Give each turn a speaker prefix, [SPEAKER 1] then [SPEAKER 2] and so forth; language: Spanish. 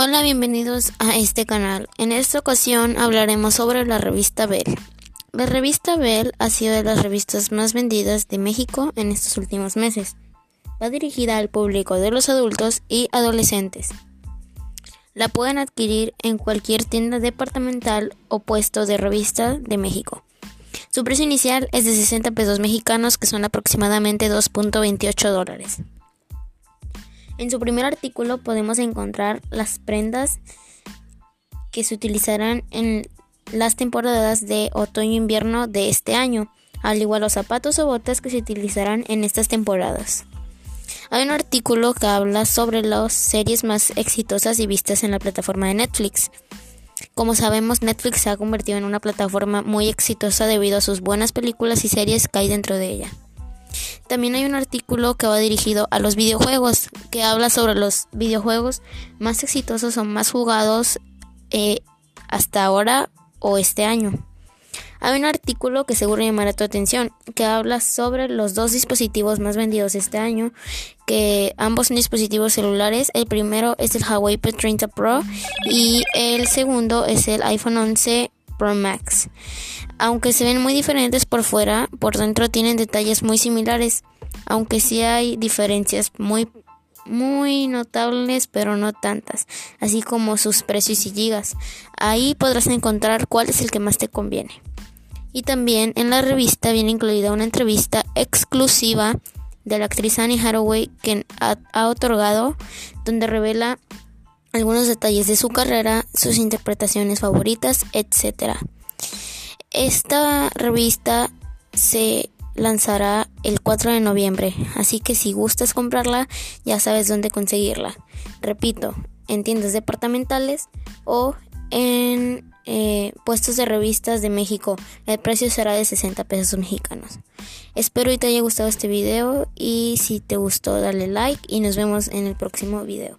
[SPEAKER 1] Hola, bienvenidos a este canal. En esta ocasión hablaremos sobre la revista Bell. La revista Bell ha sido de las revistas más vendidas de México en estos últimos meses. Va dirigida al público de los adultos y adolescentes. La pueden adquirir en cualquier tienda departamental o puesto de revista de México. Su precio inicial es de 60 pesos mexicanos, que son aproximadamente 2.28 dólares. En su primer artículo podemos encontrar las prendas que se utilizarán en las temporadas de otoño-invierno de este año, al igual los zapatos o botas que se utilizarán en estas temporadas. Hay un artículo que habla sobre las series más exitosas y vistas en la plataforma de Netflix. Como sabemos, Netflix se ha convertido en una plataforma muy exitosa debido a sus buenas películas y series que hay dentro de ella. También hay un artículo que va dirigido a los videojuegos, que habla sobre los videojuegos más exitosos o más jugados eh, hasta ahora o este año. Hay un artículo que seguro llamará tu atención, que habla sobre los dos dispositivos más vendidos este año, que ambos son dispositivos celulares. El primero es el Huawei P30 Pro y el segundo es el iPhone 11 Pro Max. Aunque se ven muy diferentes por fuera, por dentro tienen detalles muy similares, aunque sí hay diferencias muy muy notables, pero no tantas, así como sus precios y gigas. Ahí podrás encontrar cuál es el que más te conviene. Y también en la revista viene incluida una entrevista exclusiva de la actriz Annie Hathaway que ha otorgado, donde revela algunos detalles de su carrera, sus interpretaciones favoritas, etc. Esta revista se lanzará el 4 de noviembre, así que si gustas comprarla ya sabes dónde conseguirla. Repito, en tiendas departamentales o en eh, puestos de revistas de México. El precio será de 60 pesos mexicanos. Espero que te haya gustado este video y si te gustó dale like y nos vemos en el próximo video.